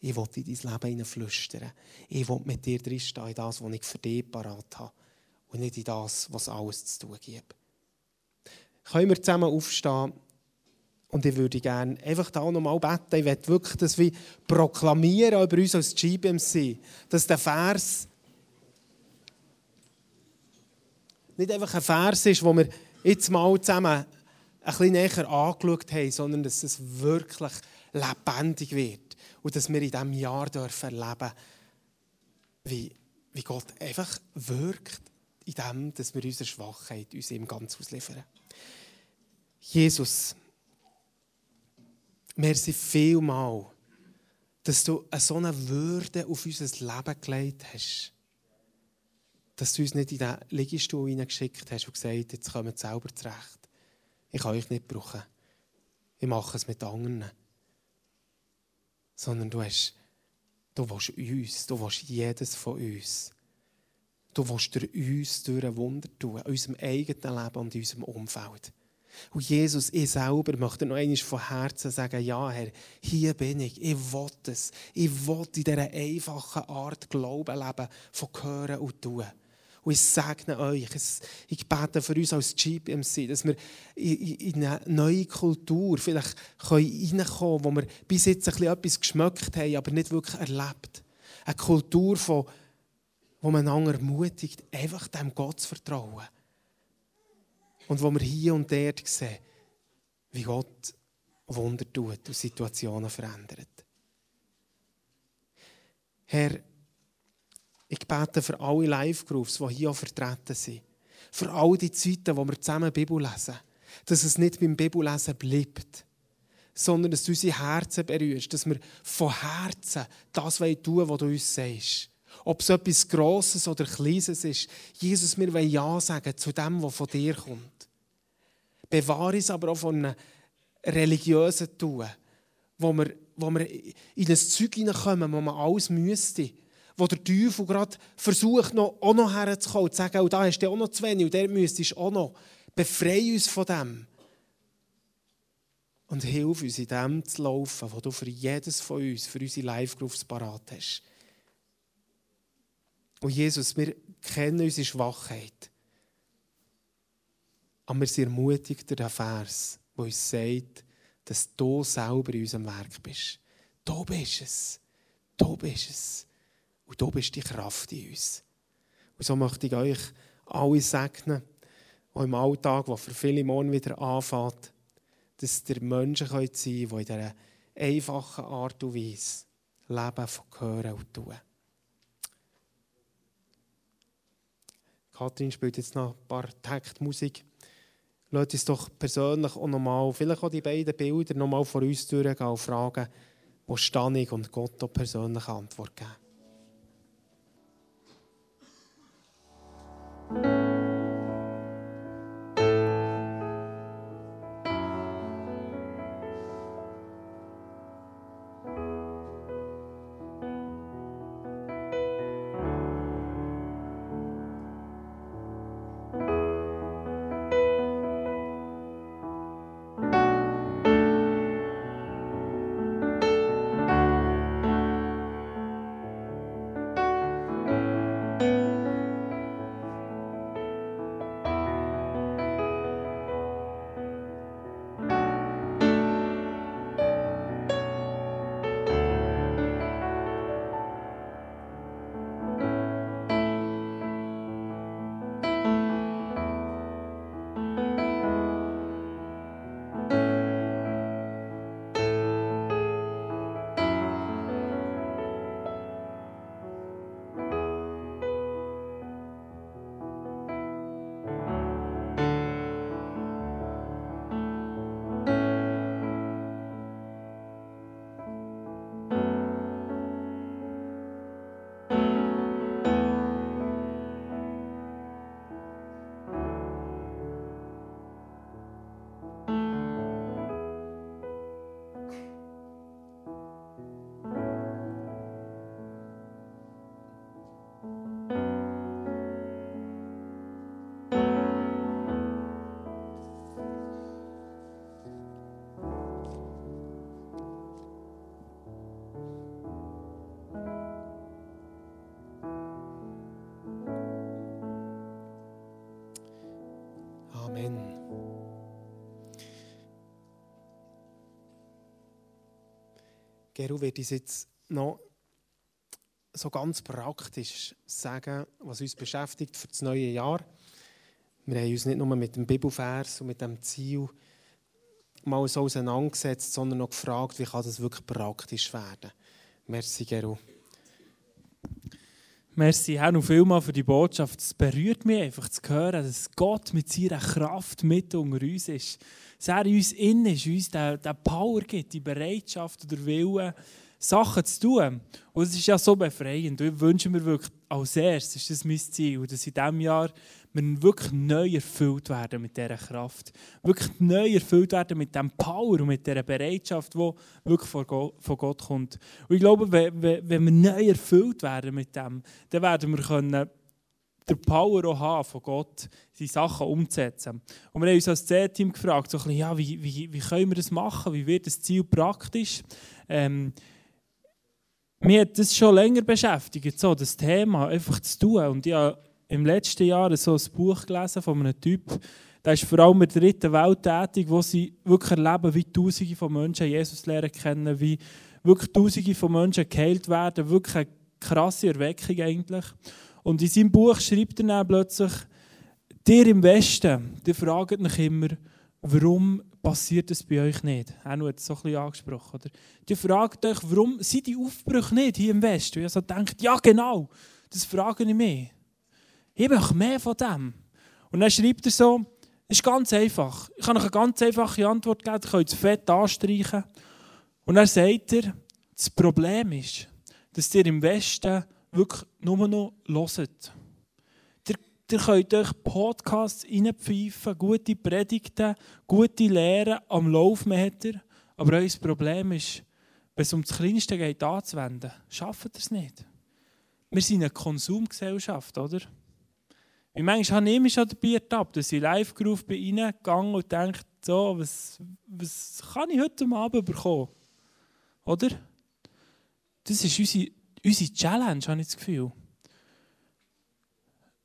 Ich will in dein Leben hineinflüstern. Ich will mit dir drinstehen in das, was ich für dich parat habe. Und nicht in das, was alles zu tun gibt. Können wir zusammen aufstehen? Und ich würde gerne einfach da nochmal beten. Ich möchte wirklich das wie proklamieren über uns als GBMC, dass der Vers nicht einfach ein Vers ist, wo wir jetzt mal zusammen ein bisschen näher angeschaut haben, sondern dass es wirklich lebendig wird. Und dass wir in diesem Jahr dürfen erleben wie, wie Gott einfach wirkt, in dem, dass wir unsere Schwachheit uns ihm ganz ausliefern. Jesus, merci vielmal, dass du so eine Würde auf unser Leben gelegt hast. Dass du uns nicht in den Liegestuhl hineingeschickt hast und gesagt jetzt kommt selber zurecht. Ich kann euch nicht brauchen. Ich mache es mit anderen. Sondern du hast, du willst uns, du willst jedes von uns. Du willst durch uns durch ein Wunder tun, in unserem eigenen Leben und in unserem Umfeld. Und Jesus, ich selber möchte noch einmal von Herzen sagen, ja Herr, hier bin ich, ich will es. Ich will in dieser einfachen Art Glauben leben, von Hören und Tun. Und ich segne euch, ich bete für uns als GPMC, dass wir in eine neue Kultur vielleicht reinkommen können, wo wir bis jetzt ein bisschen etwas geschmeckt haben, aber nicht wirklich erlebt. Eine Kultur, von, wo man einander ermutigt, einfach dem Gott zu vertrauen. Und wo wir hier und dort sehen, wie Gott Wunder tut und Situationen verändert. Herr, ich bete für alle Live-Groups, die hier vertreten sind. Für all die Zeiten, wo wir zusammen Bibel lesen. Dass es nicht beim Bibellesen bleibt, sondern dass du unsere Herzen berührst. Dass wir von Herzen das tun wollen, was du uns sagst. Ob es etwas Grosses oder Kleines ist. Jesus, wir wollen Ja sagen zu dem, was von dir kommt. Bewahre uns aber auch von einem religiösen Tun, wo wir, wo wir in ein Zeug hineinkommen, wo man alles müsste. Wo der Teufel gerade versucht, noch, auch noch herzukommen und zu sagen, oh, da hast du auch noch zu wenig und der müsstest auch noch. Befreie uns von dem. Und hilf uns, in dem zu laufen, was du für jedes von uns, für unsere Live-Groups parat hast. Und Jesus, wir kennen unsere Schwachheit. Aber wir sind ermutigt durch den Vers, der uns sagt, dass du selber in unserem Werk bist. Du bist es. Du bist es. Und du bist die Kraft in uns. Und so möchte ich euch alle segnen, auch im Alltag, der für viele morgen wieder anfängt, dass ihr Menschen sein könnt, die in dieser einfachen Art und Weise leben, von hören und tun. Kathrin spielt jetzt noch ein paar Taktmusik. Lasst uns doch persönlich auch nochmal, vielleicht auch die beiden Bilder nochmal vor uns durchgehen und fragen, wo stehe und Gott auch persönlich Antwort geben. Thank you. Geru wird uns jetzt noch so ganz praktisch sagen, was uns beschäftigt für das neue Jahr. Wir haben uns nicht nur mit dem Bibelvers und mit dem Ziel mal so auseinandergesetzt, sondern noch gefragt, wie kann das wirklich praktisch werden. Merci, Gero. Merci auch noch vielmal für die Botschaft. Es berührt mich einfach zu hören, dass Gott mit seiner Kraft mit unter uns ist. Dass er in uns innen ist, uns den, den Power gibt, die Bereitschaft oder Willen, Sachen zu tun. Und es ist ja so befreiend. ich wünsche mir wirklich als erstes, das ist mein Ziel, dass in diesem Jahr wir wirklich neu erfüllt werden mit dieser Kraft. Wirklich neu erfüllt werden mit dem Power und mit dieser Bereitschaft, die wirklich von Gott kommt. Und ich glaube, wenn wir neu erfüllt werden mit dem, dann werden wir können den Power auch haben von Gott, die Sachen umzusetzen. Und wir haben uns als C-Team gefragt, so bisschen, ja, wie, wie, wie können wir das machen, wie wird das Ziel praktisch? Ähm, mich hat das schon länger beschäftigt, so das Thema einfach zu tun. Und ich habe im letzten Jahr so ein Buch gelesen von einem Typ, der ist vor allem in der dritten Welt tätig, wo sie wirklich erleben, wie Tausende von Menschen Jesus lernen kennen, wie wirklich Tausende von Menschen geheilt werden. Wirklich eine krasse Erweckung eigentlich. Und in seinem Buch schreibt er dann plötzlich, dir im Westen, die fragen mich immer, warum passiert das bei euch nicht? Er hat es so ein angesprochen. Oder? Die fragt euch, warum sind die Aufbrüche nicht hier im Westen? Und ich so denkt, ja genau, das frage ich mich. Ich möchte mehr von dem. Und dann schreibt er so, es ist ganz einfach. Ich kann euch eine ganz einfache Antwort geben, ihr könnt es fett anstreichen. Und dann sagt er, das Problem ist, dass ihr im Westen wirklich nur noch hört. Ihr könnt euch Podcasts reinpfeifen, gute Predigten, gute Lehren am ihr. Aber euer Problem ist, wenn es um das Kleinste geht, anzuwenden, schafft ihr es nicht. Wir sind eine Konsumgesellschaft, oder? Wie manchmal habe ich mich schon dabei ertappt, dass ich live gerufen bin, reingegangen und denke, so, was, was kann ich heute Abend bekommen? Oder? Das ist unsere, unsere Challenge, habe ich das Gefühl.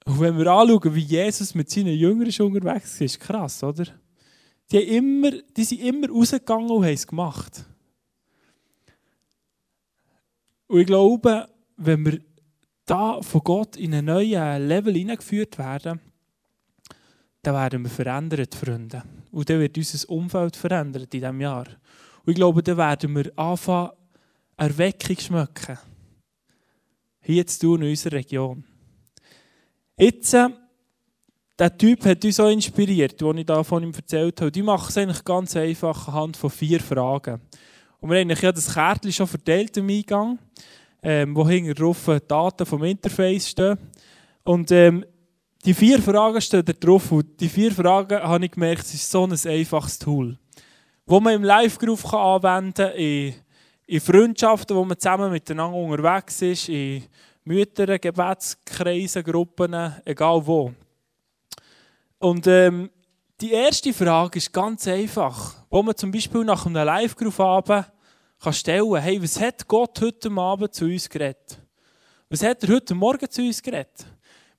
Und wenn wir anschauen, wie Jesus mit seinen Jüngern unterwegs ist, ist krass, oder? Die, immer, die sind immer rausgegangen und haben es gemacht. Und ich glaube, wenn wir da von Gott in einen neuen Level hineingeführt werden, dann werden wir verändert, Freunde. Und dann wird unser Umfeld verändert in diesem Jahr. Und ich glaube, dann werden wir anfangen, Erweckung schmecken. Hier zu tun in unserer Region. Jetzt, äh, der Typ hat uns so inspiriert, den ich da von ihm erzählt habe. Die machen es eigentlich ganz einfach anhand von vier Fragen. Und wir haben ja das Kärtchen schon verteilt im Eingang, ähm, wo hinten drauf Daten vom Interface stehen. Und ähm, die vier Fragen stehen da drauf. Und die vier Fragen, habe ich gemerkt, es ist so ein einfaches Tool, wo man im Live-Groove anwenden kann, in, in Freundschaften, wo man zusammen miteinander unterwegs ist, in Mütter, Gebetskreise, Gruppen, egal wo. Und ähm, die erste Frage ist ganz einfach, wo man zum Beispiel nach einem Live-Group kann stellen, hey, was hat Gott heute Abend zu uns geredet? Was hat er heute Morgen zu uns geredet?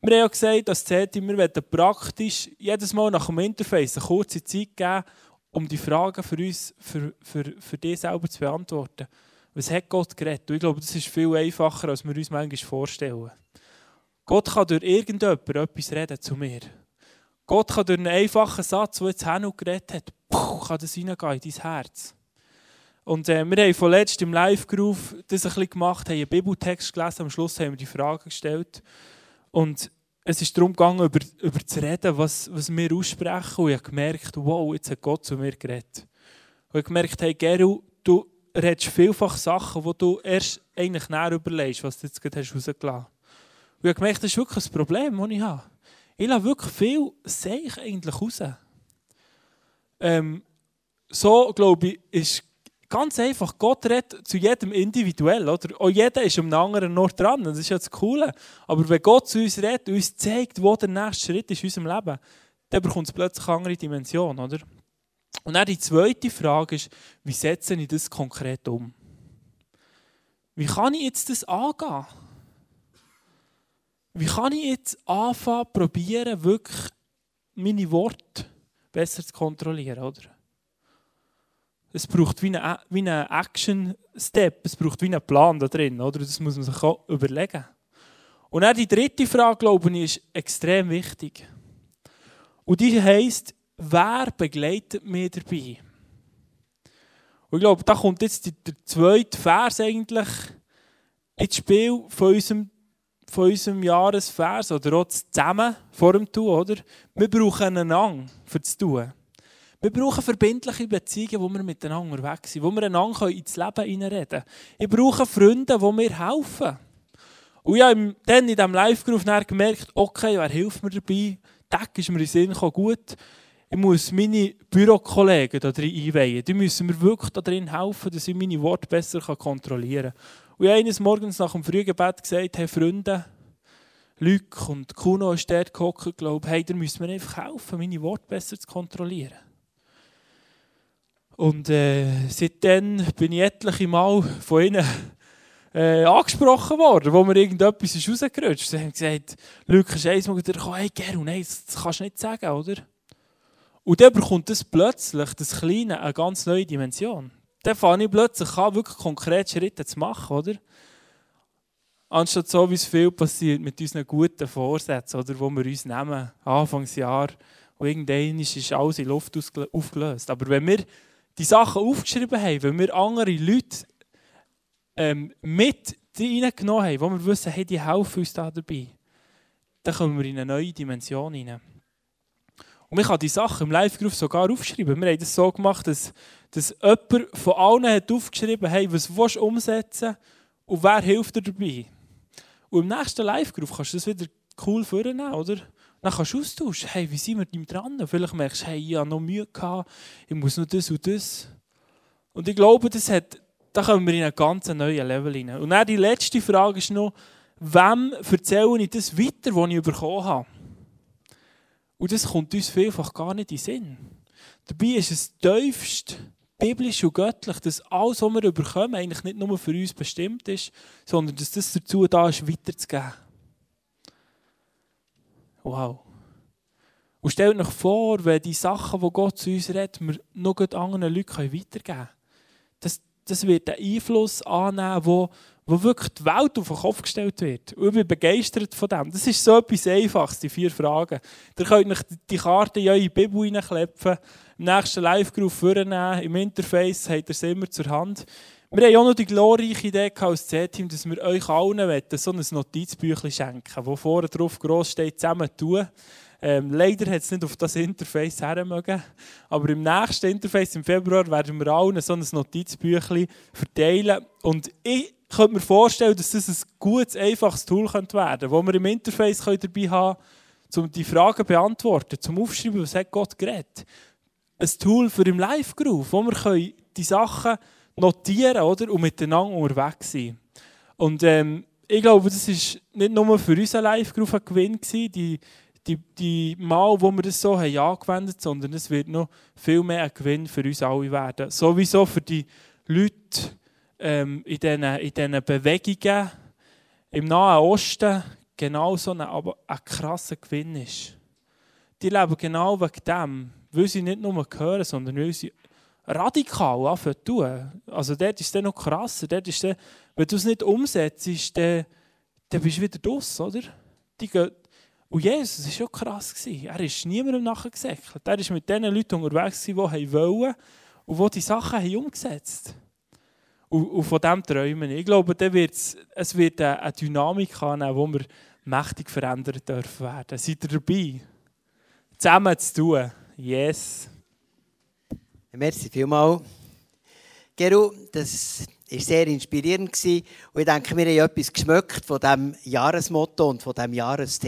Wir haben ja gesagt, dass wir werden praktisch jedes Mal nach dem Interface eine kurze Zeit geben, um die Fragen für uns, für, für, für dich selber zu beantworten. Was hat Gott geredet? Ich glaube, das ist viel einfacher, als wir uns manchmal vorstellen. Gott kann durch irgendjemand etwas reden zu mir. Gott kann durch einen einfachen Satz, der jetzt Hanu geredet hat, kann das hineingehen in dein Herz. Und äh, wir haben vorletzt im Live-Groove das ein bisschen gemacht, haben einen Bibeltext gelesen, am Schluss haben wir die Frage gestellt. Und es ist darum gegangen, über, über zu reden, was, was wir aussprechen. Und ich habe gemerkt, wow, jetzt hat Gott zu mir geredet. Und ich habe gemerkt, hey Geru, du, redest vielfach Sachen, wo du erst eigentlich näher überlegst, was du jetzt gerade rausgelassen hast. Und ich habe gemerkt, das ist wirklich ein Problem, das ich habe. Ich lasse wirklich viel, sehe ich eigentlich raus. Ähm, so, glaube ich, ist ganz einfach, Gott redet zu jedem individuell. Oder? Auch jeder ist am anderen Ort dran, das ist ja das Coole. Aber wenn Gott zu uns redet und uns zeigt, wo der nächste Schritt ist in unserem Leben, dann bekommt es plötzlich eine andere Dimension. Oder? Und dann die zweite Frage ist, wie setze ich das konkret um? Wie kann ich jetzt das angehen? Wie kann ich jetzt anfangen, probieren, wirklich meine Worte besser zu kontrollieren, oder? Es braucht wie einen wie Action-Step, es braucht wie einen Plan da drin, oder? Das muss man sich auch überlegen. Und dann die dritte Frage, glaube ich, ist extrem wichtig. Und die heisst, wer begleitet mich dabei? Und ich glaube, da kommt jetzt der zweite Vers eigentlich ins Spiel von unserem, von unserem Jahresvers oder auch zusammen vor dem Tun, oder? Wir brauchen einander für das Tun. Wir brauchen verbindliche Beziehungen, wo wir miteinander unterwegs sind, wo wir einander ins Leben hineinreden können. Ich brauche Freunde, die mir helfen. Und ich habe dann in diesem Live-Groove gemerkt, okay, wer hilft mir dabei? Tag ist mir in Sinn gut, ich muss meine Bürokollegen da einweihen. Die müssen mir wirklich darin helfen, dass ich meine Worte besser kontrollieren kann. Und ich habe eines Morgens nach dem Frühgebet gesagt, hey Freunde, Luc und Kuno ist dort gehockt, glaube hey, da müssen mir einfach helfen, meine Worte besser zu kontrollieren. Und äh, seitdem bin ich etliche Mal von ihnen äh, angesprochen worden, wo mir irgendetwas ist rausgerutscht ist. Sie haben gesagt, Lukas, einmal gekommen, hey Geru, nein, das kannst du nicht sagen, oder? Und dann bekommt das plötzlich, das Kleine, eine ganz neue Dimension. Dann fange ich plötzlich an, wirklich konkrete Schritte zu machen, oder? Anstatt so, wie es viel passiert mit unseren guten Vorsätzen, oder, wo wir uns nehmen, Anfangsjahr, und irgendwann ist alles in Luft aufgelöst. Aber wenn wir die Sachen aufgeschrieben haben, wenn wir andere Leute ähm, mit reingenommen haben, wo wir wissen, hey, die helfen uns da dabei, dann kommen wir in eine neue Dimension hinein. Und man kann die Sachen im Live-Groove sogar aufschreiben. Wir haben das so gemacht, dass, dass jemand von allen hat aufgeschrieben hat, hey, was willst du umsetzen und wer hilft dir dabei. Und im nächsten Live-Groove kannst du das wieder cool vornehmen, oder? Dann kannst du austauschen, hey, wie sind wir dran? Vielleicht merkst du, hey, ich habe noch Mühe gehabt, ich muss noch das und das. Und ich glaube, das hat, da kommen wir in einen ganz neuen Level hinein. Und dann die letzte Frage ist noch, wem erzähle ich das weiter, was ich bekommen habe? Und das kommt uns vielfach gar nicht in den Sinn. Dabei ist es tiefst biblisch und göttlich, dass alles, was wir bekommen, eigentlich nicht nur für uns bestimmt ist, sondern dass das dazu da ist, weiterzugeben. Wow. Und stellt euch vor, wenn die Sachen, die Gott zu uns redet, wir noch anderen Leuten weitergeben können. Das, das wird einen Einfluss annehmen, wo, wo wirklich die Welt auf den Kopf gestellt wird. Und ich bin begeistert von dem. Das ist so etwas Einfaches, die vier Fragen. Ihr könnt euch die Karte in eure Bibel hineinklepfen, im nächsten Live-Groove vornehmen, im Interface habt ihr es immer zur Hand. Wir haben auch noch die glorreiche Idee als C-Team, dass wir euch allen so ein Notizbüchlein schenken, wo vorne drauf gross steht, zusammen tun. Ähm, leider hat es nicht auf das Interface hermögen. Aber im nächsten Interface im Februar werden wir allen so ein Notizbüchlein verteilen. Und ich könnte mir vorstellen, dass das ein gutes, einfaches Tool könnte werden könnte, das wir im Interface dabei haben können, um die Fragen zu beantworten, zum Aufschreiben, was hat Gott geredet. Ein Tool für im Live-Groove, wo wir die Sachen notieren oder? und miteinander unterwegs sein Und ähm, ich glaube, das war nicht nur für unseren Live-Groove ein Gewinn, gewesen, die, die, die Mal, wo wir das so haben angewendet sondern es wird noch viel mehr ein Gewinn für uns alle werden. Sowieso für die Leute ähm, in diesen Bewegungen im Nahen Osten genau so ein, aber ein krasser Gewinn ist. Die leben genau wegen dem, weil sie nicht nur hören, sondern weil sie radikal anfangen zu tun. Also dort ist es noch krasser. Dort ist dann, wenn du es nicht umsetzt, dann, dann bist du wieder draus, oder? Die gehen, und Jesus war schon krass. Gewesen. Er ist niemandem nachgesäckelt. Er war mit den Leuten unterwegs, die wollen und die die Sachen haben umgesetzt haben. Und, von dem träumen. Ich glaube, dann wird's, es wird eine Dynamik haben, die wir mächtig verändern dürfen werden. Seid ihr dabei? Zusammen zu tun. Yes. Merci vielmals. Geru, das war sehr inspirierend. Und ich denke, wir haben etwas geschmückt von diesem Jahresmotto und von diesem Jahresthema.